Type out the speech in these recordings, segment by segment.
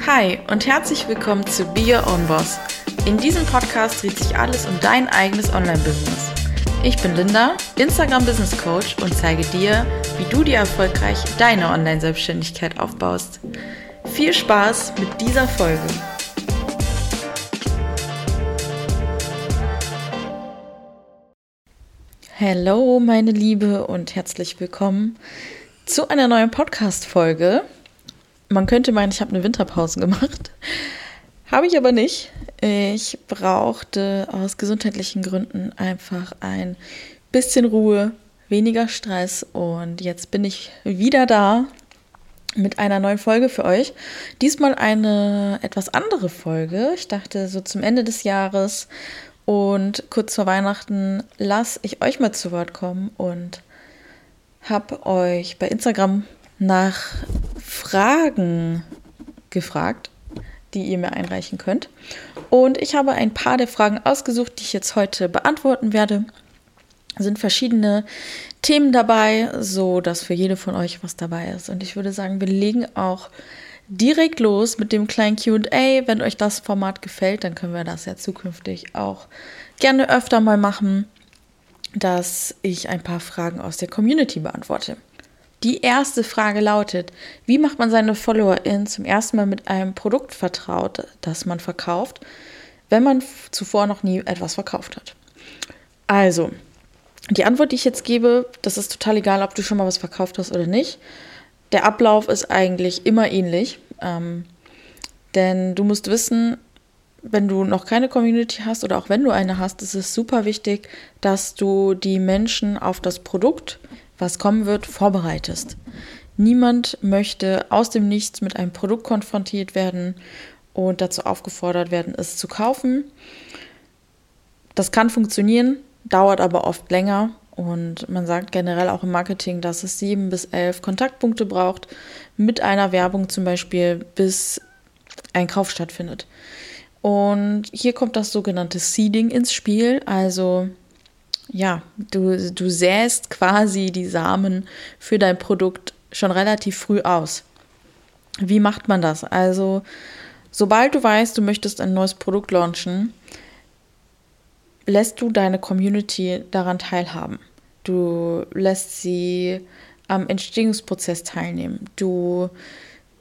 Hi und herzlich willkommen zu Be Your Own Boss. In diesem Podcast dreht sich alles um dein eigenes Online-Business. Ich bin Linda, Instagram Business Coach und zeige dir, wie du dir erfolgreich deine Online-Selbstständigkeit aufbaust. Viel Spaß mit dieser Folge. Hallo, meine Liebe und herzlich willkommen zu einer neuen Podcast-Folge. Man könnte meinen, ich habe eine Winterpause gemacht. Habe ich aber nicht. Ich brauchte aus gesundheitlichen Gründen einfach ein bisschen Ruhe, weniger Stress und jetzt bin ich wieder da mit einer neuen Folge für euch. Diesmal eine etwas andere Folge. Ich dachte, so zum Ende des Jahres und kurz vor Weihnachten lasse ich euch mal zu Wort kommen und habe euch bei Instagram nach Fragen gefragt, die ihr mir einreichen könnt. Und ich habe ein paar der Fragen ausgesucht, die ich jetzt heute beantworten werde. Es sind verschiedene Themen dabei, so dass für jede von euch was dabei ist. Und ich würde sagen, wir legen auch direkt los mit dem kleinen QA. Wenn euch das Format gefällt, dann können wir das ja zukünftig auch gerne öfter mal machen, dass ich ein paar Fragen aus der Community beantworte. Die erste Frage lautet, wie macht man seine FollowerInnen zum ersten Mal mit einem Produkt vertraut, das man verkauft, wenn man zuvor noch nie etwas verkauft hat? Also, die Antwort, die ich jetzt gebe, das ist total egal, ob du schon mal was verkauft hast oder nicht. Der Ablauf ist eigentlich immer ähnlich. Ähm, denn du musst wissen, wenn du noch keine Community hast oder auch wenn du eine hast, ist es super wichtig, dass du die Menschen auf das Produkt, was kommen wird, vorbereitest. Niemand möchte aus dem Nichts mit einem Produkt konfrontiert werden und dazu aufgefordert werden, es zu kaufen. Das kann funktionieren, dauert aber oft länger und man sagt generell auch im Marketing, dass es sieben bis elf Kontaktpunkte braucht mit einer Werbung zum Beispiel, bis ein Kauf stattfindet. Und hier kommt das sogenannte Seeding ins Spiel. Also ja, du, du säst quasi die Samen für dein Produkt schon relativ früh aus. Wie macht man das? Also, sobald du weißt, du möchtest ein neues Produkt launchen, lässt du deine Community daran teilhaben. Du lässt sie am Entstehungsprozess teilnehmen. Du,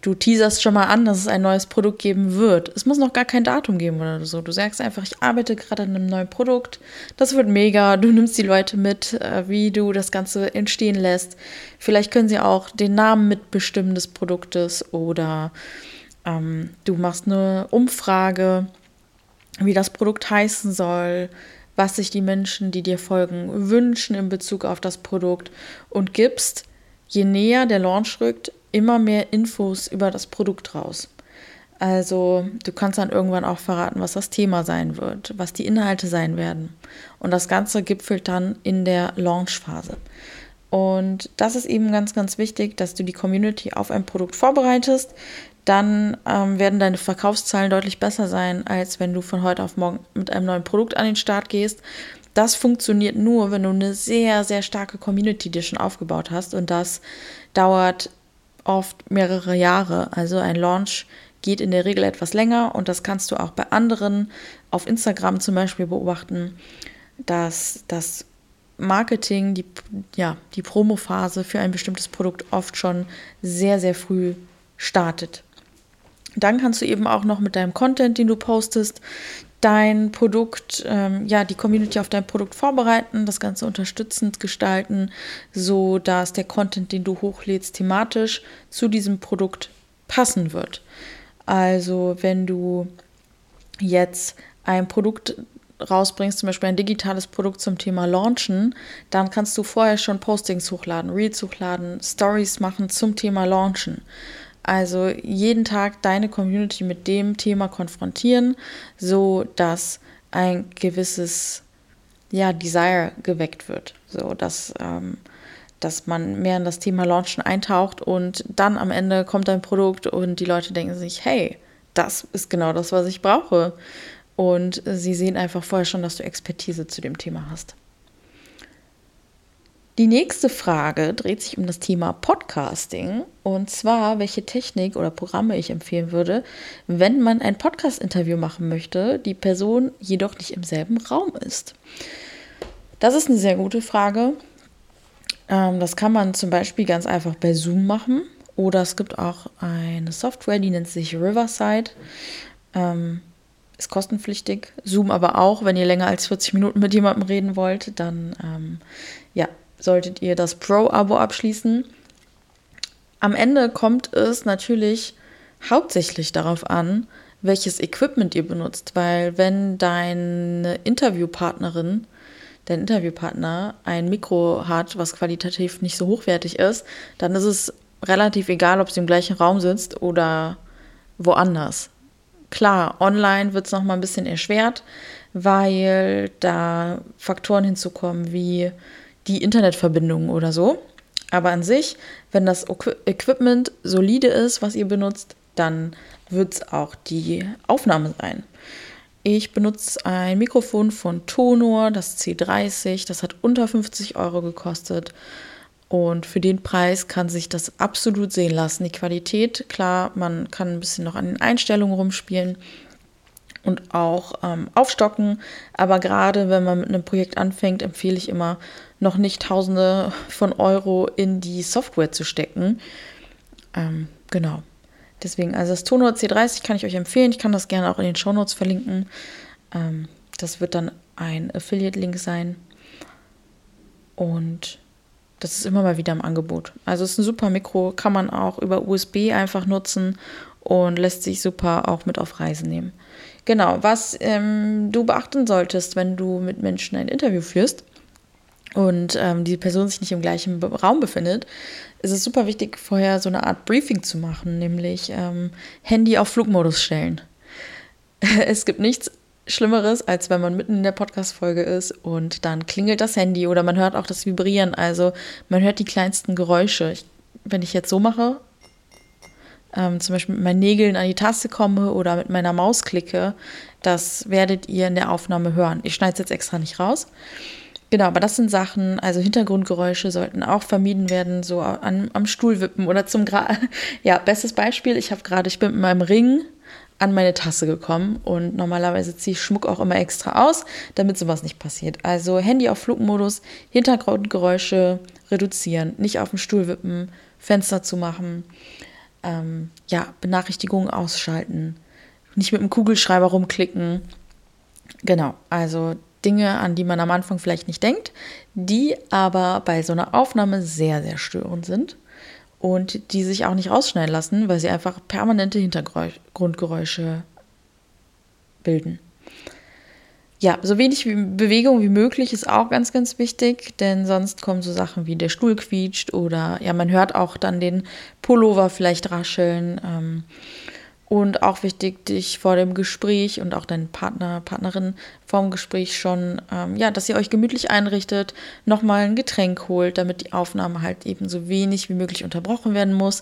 du teaserst schon mal an, dass es ein neues Produkt geben wird. Es muss noch gar kein Datum geben oder so. Du sagst einfach, ich arbeite gerade an einem neuen Produkt. Das wird mega. Du nimmst die Leute mit, äh, wie du das Ganze entstehen lässt. Vielleicht können sie auch den Namen mitbestimmen des Produktes oder ähm, du machst eine Umfrage wie das Produkt heißen soll, was sich die Menschen, die dir folgen, wünschen in Bezug auf das Produkt und gibst, je näher der Launch rückt, immer mehr Infos über das Produkt raus. Also du kannst dann irgendwann auch verraten, was das Thema sein wird, was die Inhalte sein werden. Und das Ganze gipfelt dann in der Launchphase. Und das ist eben ganz, ganz wichtig, dass du die Community auf ein Produkt vorbereitest, dann ähm, werden deine Verkaufszahlen deutlich besser sein, als wenn du von heute auf morgen mit einem neuen Produkt an den Start gehst. Das funktioniert nur, wenn du eine sehr, sehr starke Community dir schon aufgebaut hast. Und das dauert oft mehrere Jahre. Also ein Launch geht in der Regel etwas länger und das kannst du auch bei anderen auf Instagram zum Beispiel beobachten, dass das Marketing, die, ja, die Promophase für ein bestimmtes Produkt oft schon sehr, sehr früh startet. Dann kannst du eben auch noch mit deinem Content, den du postest, dein Produkt, ähm, ja, die Community auf dein Produkt vorbereiten, das Ganze unterstützend gestalten, so dass der Content, den du hochlädst, thematisch zu diesem Produkt passen wird. Also, wenn du jetzt ein Produkt rausbringst, zum Beispiel ein digitales Produkt zum Thema Launchen, dann kannst du vorher schon Postings hochladen, Reels hochladen, Stories machen zum Thema Launchen. Also jeden Tag deine Community mit dem Thema konfrontieren, so dass ein gewisses ja, Desire geweckt wird. So dass, ähm, dass man mehr in das Thema Launchen eintaucht und dann am Ende kommt dein Produkt und die Leute denken sich, hey, das ist genau das, was ich brauche. Und sie sehen einfach vorher schon, dass du Expertise zu dem Thema hast. Die nächste Frage dreht sich um das Thema Podcasting und zwar, welche Technik oder Programme ich empfehlen würde, wenn man ein Podcast-Interview machen möchte, die Person jedoch nicht im selben Raum ist. Das ist eine sehr gute Frage. Ähm, das kann man zum Beispiel ganz einfach bei Zoom machen oder es gibt auch eine Software, die nennt sich Riverside. Ähm, ist kostenpflichtig. Zoom aber auch, wenn ihr länger als 40 Minuten mit jemandem reden wollt, dann ähm, ja, solltet ihr das Pro-Abo abschließen. Am Ende kommt es natürlich hauptsächlich darauf an, welches Equipment ihr benutzt, weil wenn deine Interviewpartnerin, dein Interviewpartner ein Mikro hat, was qualitativ nicht so hochwertig ist, dann ist es relativ egal, ob sie im gleichen Raum sitzt oder woanders. Klar, online wird es nochmal ein bisschen erschwert, weil da Faktoren hinzukommen wie die Internetverbindung oder so. Aber an sich, wenn das Equipment solide ist, was ihr benutzt, dann wird es auch die Aufnahme sein. Ich benutze ein Mikrofon von Tonor, das C30. Das hat unter 50 Euro gekostet. Und für den Preis kann sich das absolut sehen lassen. Die Qualität, klar, man kann ein bisschen noch an den Einstellungen rumspielen und auch ähm, aufstocken. Aber gerade wenn man mit einem Projekt anfängt, empfehle ich immer, noch nicht Tausende von Euro in die Software zu stecken. Ähm, genau. Deswegen, also das Tonor C30 kann ich euch empfehlen. Ich kann das gerne auch in den Shownotes verlinken. Ähm, das wird dann ein Affiliate-Link sein. Und das ist immer mal wieder im Angebot. Also es ist ein super Mikro, kann man auch über USB einfach nutzen und lässt sich super auch mit auf Reisen nehmen. Genau, was ähm, du beachten solltest, wenn du mit Menschen ein Interview führst und ähm, die Person sich nicht im gleichen Raum befindet, ist es super wichtig, vorher so eine Art Briefing zu machen, nämlich ähm, Handy auf Flugmodus stellen. es gibt nichts Schlimmeres, als wenn man mitten in der Podcast-Folge ist und dann klingelt das Handy oder man hört auch das Vibrieren. Also man hört die kleinsten Geräusche. Ich, wenn ich jetzt so mache, ähm, zum Beispiel mit meinen Nägeln an die Taste komme oder mit meiner Maus klicke, das werdet ihr in der Aufnahme hören. Ich schneide es jetzt extra nicht raus. Genau, aber das sind Sachen, also Hintergrundgeräusche sollten auch vermieden werden, so an, am Stuhl wippen oder zum Gra Ja, bestes Beispiel, ich habe gerade, ich bin mit meinem Ring an meine Tasse gekommen und normalerweise ziehe ich Schmuck auch immer extra aus, damit sowas nicht passiert. Also Handy auf Flugmodus, Hintergrundgeräusche reduzieren, nicht auf dem Stuhl wippen, Fenster zu machen ähm, ja, Benachrichtigungen ausschalten, nicht mit dem Kugelschreiber rumklicken. Genau, also Dinge, an die man am Anfang vielleicht nicht denkt, die aber bei so einer Aufnahme sehr, sehr störend sind und die sich auch nicht rausschneiden lassen, weil sie einfach permanente Hintergrundgeräusche bilden. Ja, so wenig Bewegung wie möglich ist auch ganz, ganz wichtig, denn sonst kommen so Sachen wie der Stuhl quietscht oder ja, man hört auch dann den Pullover vielleicht rascheln. Ähm, und auch wichtig, dich vor dem Gespräch und auch deinen Partner, Partnerin vor dem Gespräch schon, ähm, ja, dass ihr euch gemütlich einrichtet, nochmal ein Getränk holt, damit die Aufnahme halt eben so wenig wie möglich unterbrochen werden muss.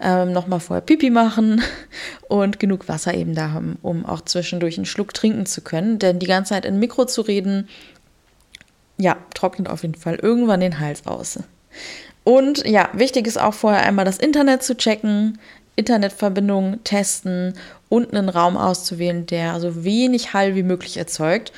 Ähm, nochmal vorher Pipi machen und genug Wasser eben da haben, um auch zwischendurch einen Schluck trinken zu können. Denn die ganze Zeit in Mikro zu reden, ja, trocknet auf jeden Fall irgendwann den Hals aus. Und ja, wichtig ist auch vorher einmal das Internet zu checken, Internetverbindung testen und einen Raum auszuwählen, der so wenig Hall wie möglich erzeugt.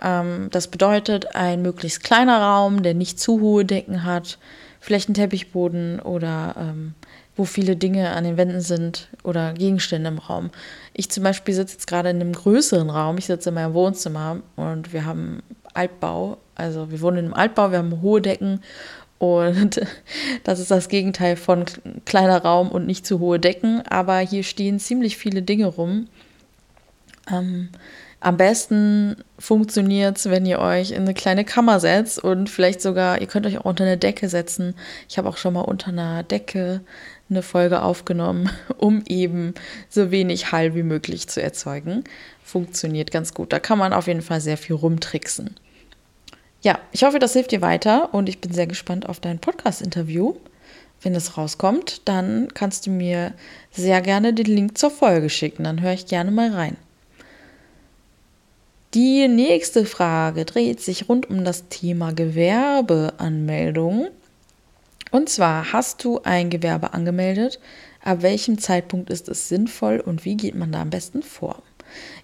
Ähm, das bedeutet ein möglichst kleiner Raum, der nicht zu hohe Decken hat, vielleicht ein Teppichboden oder ähm, wo viele Dinge an den Wänden sind oder Gegenstände im Raum. Ich zum Beispiel sitze jetzt gerade in einem größeren Raum. Ich sitze in meinem Wohnzimmer und wir haben Altbau. Also wir wohnen in einem Altbau, wir haben hohe Decken und das ist das Gegenteil von kleiner Raum und nicht zu hohe Decken. Aber hier stehen ziemlich viele Dinge rum. Ähm, am besten funktioniert es, wenn ihr euch in eine kleine Kammer setzt und vielleicht sogar, ihr könnt euch auch unter eine Decke setzen. Ich habe auch schon mal unter einer Decke eine Folge aufgenommen, um eben so wenig Hall wie möglich zu erzeugen. Funktioniert ganz gut. Da kann man auf jeden Fall sehr viel rumtricksen. Ja, ich hoffe, das hilft dir weiter und ich bin sehr gespannt auf dein Podcast-Interview. Wenn es rauskommt, dann kannst du mir sehr gerne den Link zur Folge schicken. Dann höre ich gerne mal rein. Die nächste Frage dreht sich rund um das Thema Gewerbeanmeldung. Und zwar, hast du ein Gewerbe angemeldet? Ab welchem Zeitpunkt ist es sinnvoll und wie geht man da am besten vor?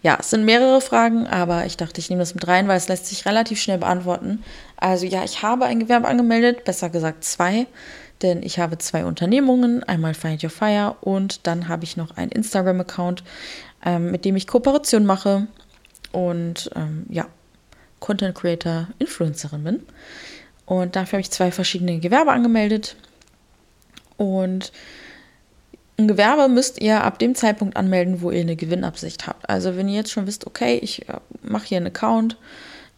Ja, es sind mehrere Fragen, aber ich dachte, ich nehme das mit rein, weil es lässt sich relativ schnell beantworten. Also ja, ich habe ein Gewerbe angemeldet, besser gesagt zwei, denn ich habe zwei Unternehmungen, einmal Find Your Fire und dann habe ich noch einen Instagram-Account, ähm, mit dem ich Kooperation mache und ähm, ja, Content Creator, Influencerin bin. Und dafür habe ich zwei verschiedene Gewerbe angemeldet und ein Gewerbe müsst ihr ab dem Zeitpunkt anmelden, wo ihr eine Gewinnabsicht habt. Also wenn ihr jetzt schon wisst, okay, ich äh, mache hier einen Account,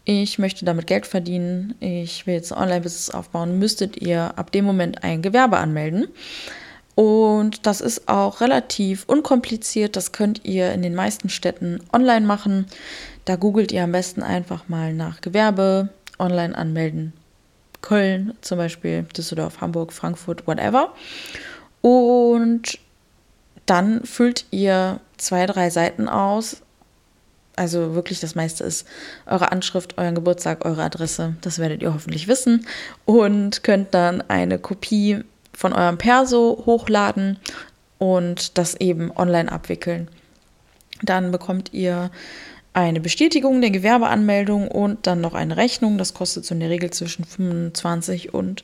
ich möchte damit Geld verdienen, ich will jetzt ein Online-Business aufbauen, müsstet ihr ab dem Moment ein Gewerbe anmelden. Und das ist auch relativ unkompliziert. Das könnt ihr in den meisten Städten online machen. Da googelt ihr am besten einfach mal nach Gewerbe, online anmelden. Köln zum Beispiel, Düsseldorf, Hamburg, Frankfurt, whatever. Und dann füllt ihr zwei, drei Seiten aus. Also wirklich das meiste ist eure Anschrift, euren Geburtstag, eure Adresse. Das werdet ihr hoffentlich wissen. Und könnt dann eine Kopie von eurem Perso hochladen und das eben online abwickeln. Dann bekommt ihr eine Bestätigung der Gewerbeanmeldung und dann noch eine Rechnung. Das kostet so in der Regel zwischen 25 und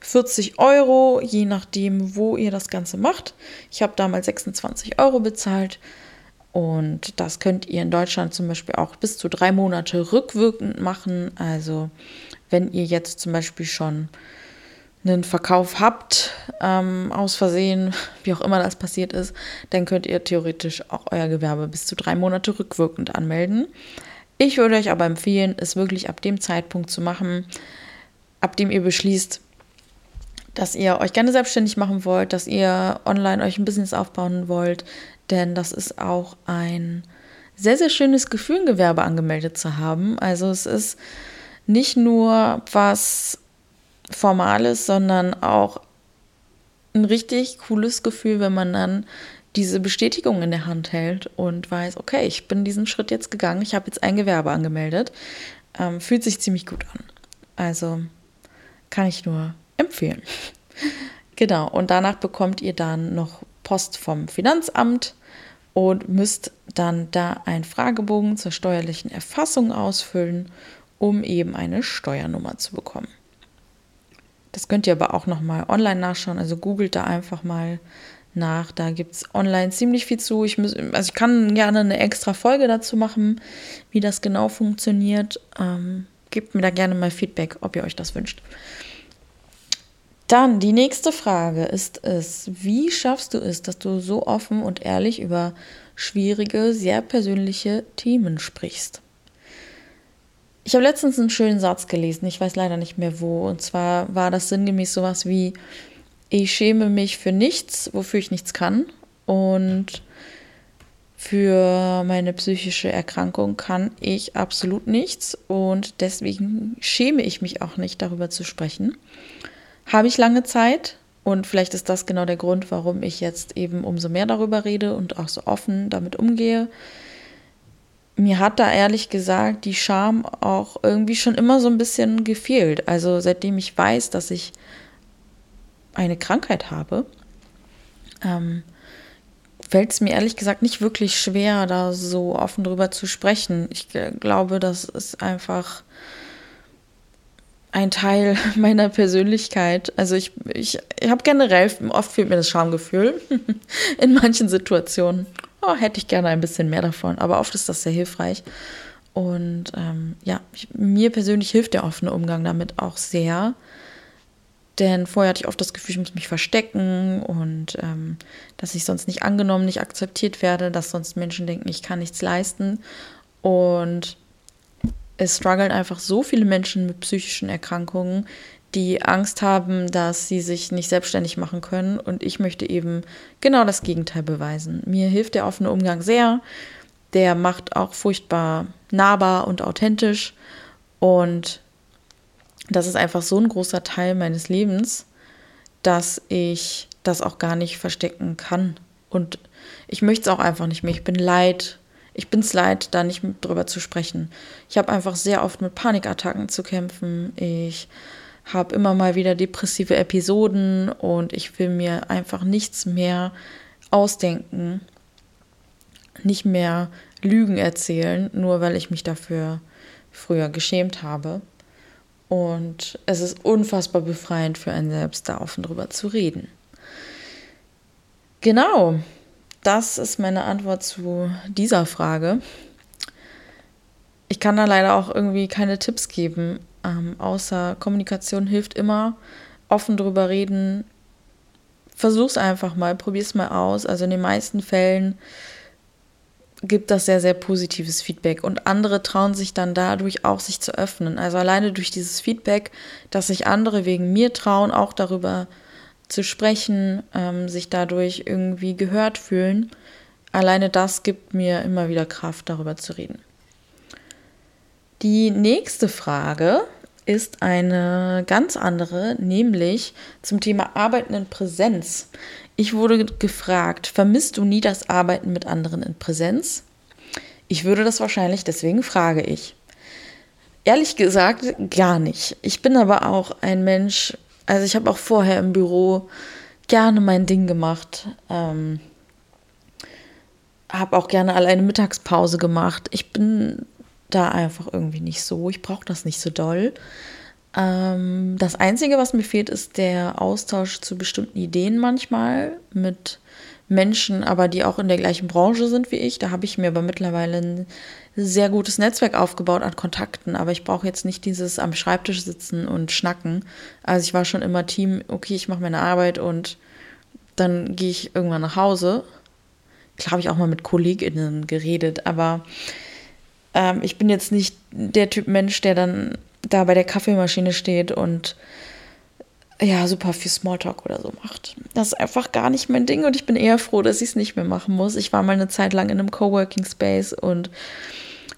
40 Euro, je nachdem, wo ihr das Ganze macht. Ich habe damals 26 Euro bezahlt und das könnt ihr in Deutschland zum Beispiel auch bis zu drei Monate rückwirkend machen. Also wenn ihr jetzt zum Beispiel schon einen Verkauf habt, ähm, aus Versehen, wie auch immer das passiert ist, dann könnt ihr theoretisch auch euer Gewerbe bis zu drei Monate rückwirkend anmelden. Ich würde euch aber empfehlen, es wirklich ab dem Zeitpunkt zu machen, ab dem ihr beschließt, dass ihr euch gerne selbstständig machen wollt, dass ihr online euch ein Business aufbauen wollt, denn das ist auch ein sehr, sehr schönes Gefühl, ein Gewerbe angemeldet zu haben. Also es ist nicht nur was Formales, sondern auch ein richtig cooles Gefühl, wenn man dann diese Bestätigung in der Hand hält und weiß, okay, ich bin diesen Schritt jetzt gegangen, ich habe jetzt ein Gewerbe angemeldet. Ähm, fühlt sich ziemlich gut an. Also kann ich nur empfehlen. genau, und danach bekommt ihr dann noch Post vom Finanzamt und müsst dann da einen Fragebogen zur steuerlichen Erfassung ausfüllen, um eben eine Steuernummer zu bekommen. Das könnt ihr aber auch nochmal online nachschauen. Also googelt da einfach mal nach. Da gibt es online ziemlich viel zu. Ich, muss, also ich kann gerne eine extra Folge dazu machen, wie das genau funktioniert. Ähm, gebt mir da gerne mal Feedback, ob ihr euch das wünscht. Dann die nächste Frage ist es, wie schaffst du es, dass du so offen und ehrlich über schwierige, sehr persönliche Themen sprichst? Ich habe letztens einen schönen Satz gelesen, ich weiß leider nicht mehr wo. Und zwar war das sinngemäß sowas wie, ich schäme mich für nichts, wofür ich nichts kann. Und für meine psychische Erkrankung kann ich absolut nichts. Und deswegen schäme ich mich auch nicht, darüber zu sprechen. Habe ich lange Zeit. Und vielleicht ist das genau der Grund, warum ich jetzt eben umso mehr darüber rede und auch so offen damit umgehe mir hat da ehrlich gesagt die Scham auch irgendwie schon immer so ein bisschen gefehlt. Also seitdem ich weiß, dass ich eine Krankheit habe, ähm, fällt es mir ehrlich gesagt nicht wirklich schwer, da so offen drüber zu sprechen. Ich glaube, das ist einfach ein Teil meiner Persönlichkeit. Also ich, ich, ich habe generell, oft fehlt mir das Schamgefühl in manchen Situationen oh, hätte ich gerne ein bisschen mehr davon. Aber oft ist das sehr hilfreich. Und ähm, ja, ich, mir persönlich hilft der offene Umgang damit auch sehr. Denn vorher hatte ich oft das Gefühl, ich muss mich verstecken und ähm, dass ich sonst nicht angenommen, nicht akzeptiert werde, dass sonst Menschen denken, ich kann nichts leisten. Und es strugglen einfach so viele Menschen mit psychischen Erkrankungen, die Angst haben, dass sie sich nicht selbstständig machen können. Und ich möchte eben genau das Gegenteil beweisen. Mir hilft der offene Umgang sehr. Der macht auch furchtbar nahbar und authentisch. Und das ist einfach so ein großer Teil meines Lebens, dass ich das auch gar nicht verstecken kann. Und ich möchte es auch einfach nicht mehr. Ich bin leid, Ich bin es leid, da nicht drüber zu sprechen. Ich habe einfach sehr oft mit Panikattacken zu kämpfen. Ich habe immer mal wieder depressive Episoden und ich will mir einfach nichts mehr ausdenken, nicht mehr Lügen erzählen, nur weil ich mich dafür früher geschämt habe. Und es ist unfassbar befreiend für einen selbst, da offen drüber zu reden. Genau, das ist meine Antwort zu dieser Frage. Ich kann da leider auch irgendwie keine Tipps geben, ähm, außer Kommunikation hilft immer, offen drüber reden. Versuch's einfach mal, probier's mal aus. Also in den meisten Fällen gibt das sehr, sehr positives Feedback. Und andere trauen sich dann dadurch auch, sich zu öffnen. Also alleine durch dieses Feedback, dass sich andere wegen mir trauen, auch darüber zu sprechen, ähm, sich dadurch irgendwie gehört fühlen. Alleine das gibt mir immer wieder Kraft, darüber zu reden. Die nächste Frage ist eine ganz andere, nämlich zum Thema Arbeiten in Präsenz. Ich wurde gefragt, vermisst du nie das Arbeiten mit anderen in Präsenz? Ich würde das wahrscheinlich, deswegen frage ich. Ehrlich gesagt, gar nicht. Ich bin aber auch ein Mensch, also ich habe auch vorher im Büro gerne mein Ding gemacht. Ähm, habe auch gerne alleine Mittagspause gemacht. Ich bin da einfach irgendwie nicht so. Ich brauche das nicht so doll. Ähm, das Einzige, was mir fehlt, ist der Austausch zu bestimmten Ideen manchmal mit Menschen, aber die auch in der gleichen Branche sind wie ich. Da habe ich mir aber mittlerweile ein sehr gutes Netzwerk aufgebaut an Kontakten, aber ich brauche jetzt nicht dieses am Schreibtisch sitzen und schnacken. Also ich war schon immer Team, okay, ich mache meine Arbeit und dann gehe ich irgendwann nach Hause. Klar habe ich auch mal mit KollegInnen geredet, aber ähm, ich bin jetzt nicht der Typ Mensch, der dann da bei der Kaffeemaschine steht und ja, super viel Smalltalk oder so macht. Das ist einfach gar nicht mein Ding und ich bin eher froh, dass ich es nicht mehr machen muss. Ich war mal eine Zeit lang in einem Coworking Space und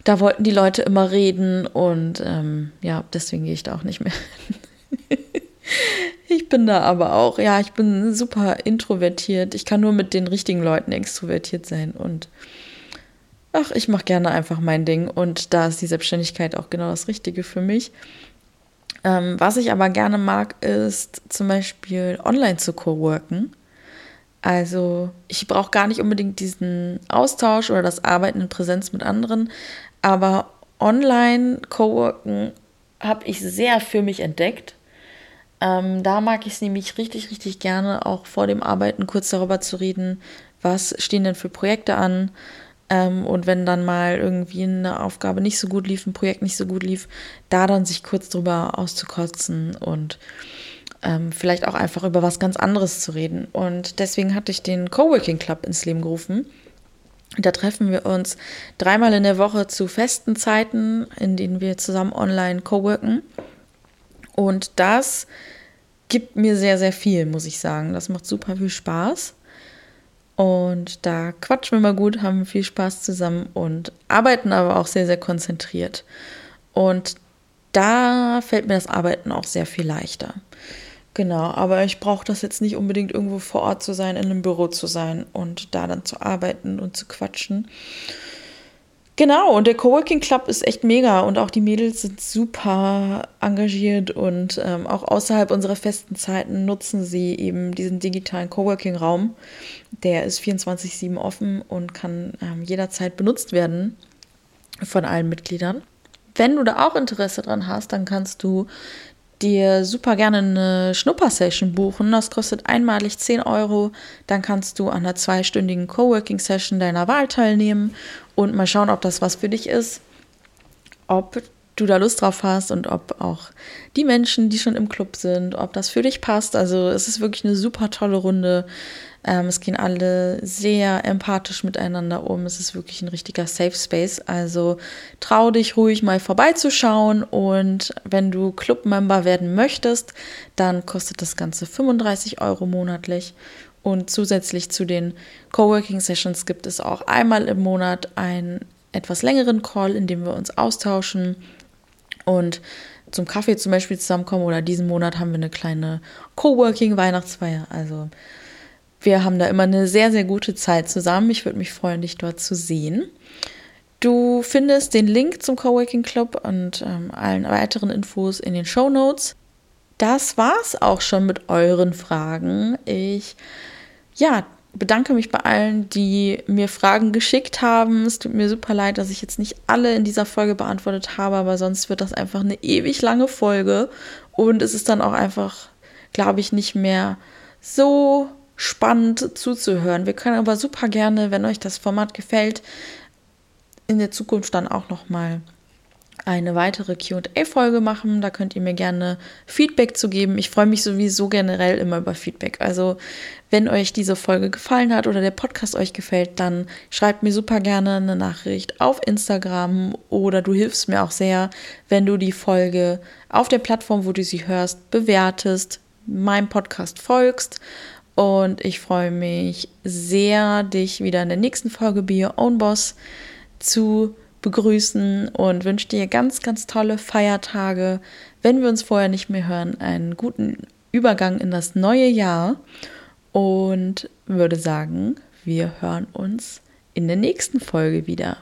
da wollten die Leute immer reden und ähm, ja, deswegen gehe ich da auch nicht mehr ich bin da aber auch, ja, ich bin super introvertiert. Ich kann nur mit den richtigen Leuten extrovertiert sein und ach, ich mache gerne einfach mein Ding und da ist die Selbstständigkeit auch genau das Richtige für mich. Ähm, was ich aber gerne mag, ist zum Beispiel online zu coworken. Also ich brauche gar nicht unbedingt diesen Austausch oder das Arbeiten in Präsenz mit anderen, aber online coworken habe ich sehr für mich entdeckt. Ähm, da mag ich es nämlich richtig, richtig gerne, auch vor dem Arbeiten kurz darüber zu reden, was stehen denn für Projekte an, ähm, und wenn dann mal irgendwie eine Aufgabe nicht so gut lief, ein Projekt nicht so gut lief, da dann sich kurz drüber auszukotzen und ähm, vielleicht auch einfach über was ganz anderes zu reden. Und deswegen hatte ich den Coworking Club ins Leben gerufen. Da treffen wir uns dreimal in der Woche zu festen Zeiten, in denen wir zusammen online coworken. Und das gibt mir sehr, sehr viel, muss ich sagen. Das macht super viel Spaß. Und da quatschen wir mal gut, haben viel Spaß zusammen und arbeiten aber auch sehr, sehr konzentriert. Und da fällt mir das Arbeiten auch sehr viel leichter. Genau, aber ich brauche das jetzt nicht unbedingt irgendwo vor Ort zu sein, in einem Büro zu sein und da dann zu arbeiten und zu quatschen. Genau, und der Coworking Club ist echt mega und auch die Mädels sind super engagiert und ähm, auch außerhalb unserer festen Zeiten nutzen sie eben diesen digitalen Coworking-Raum. Der ist 24-7 offen und kann ähm, jederzeit benutzt werden von allen Mitgliedern. Wenn du da auch Interesse dran hast, dann kannst du dir super gerne eine Schnupper-Session buchen. Das kostet einmalig 10 Euro. Dann kannst du an einer zweistündigen Coworking-Session deiner Wahl teilnehmen und mal schauen, ob das was für dich ist. Ob du da Lust drauf hast und ob auch die Menschen, die schon im Club sind, ob das für dich passt. Also es ist wirklich eine super tolle Runde. Ähm, es gehen alle sehr empathisch miteinander um. Es ist wirklich ein richtiger Safe Space. Also trau dich ruhig mal vorbeizuschauen. Und wenn du Club-Member werden möchtest, dann kostet das Ganze 35 Euro monatlich. Und zusätzlich zu den Coworking Sessions gibt es auch einmal im Monat einen etwas längeren Call, in dem wir uns austauschen und zum Kaffee zum Beispiel zusammenkommen. Oder diesen Monat haben wir eine kleine Coworking Weihnachtsfeier. Also wir haben da immer eine sehr, sehr gute Zeit zusammen. Ich würde mich freuen, dich dort zu sehen. Du findest den Link zum Coworking Club und ähm, allen weiteren Infos in den Show Notes. Das war's auch schon mit euren Fragen. Ich ja, bedanke mich bei allen, die mir Fragen geschickt haben. Es tut mir super leid, dass ich jetzt nicht alle in dieser Folge beantwortet habe, aber sonst wird das einfach eine ewig lange Folge und es ist dann auch einfach, glaube ich, nicht mehr so spannend zuzuhören. Wir können aber super gerne, wenn euch das Format gefällt, in der Zukunft dann auch noch mal eine weitere QA-Folge machen. Da könnt ihr mir gerne Feedback zu geben. Ich freue mich sowieso generell immer über Feedback. Also, wenn euch diese Folge gefallen hat oder der Podcast euch gefällt, dann schreibt mir super gerne eine Nachricht auf Instagram oder du hilfst mir auch sehr, wenn du die Folge auf der Plattform, wo du sie hörst, bewertest, meinem Podcast folgst. Und ich freue mich sehr, dich wieder in der nächsten Folge Be Your Own Boss zu begrüßen und wünsche dir ganz, ganz tolle Feiertage. Wenn wir uns vorher nicht mehr hören, einen guten Übergang in das neue Jahr und würde sagen, wir hören uns in der nächsten Folge wieder.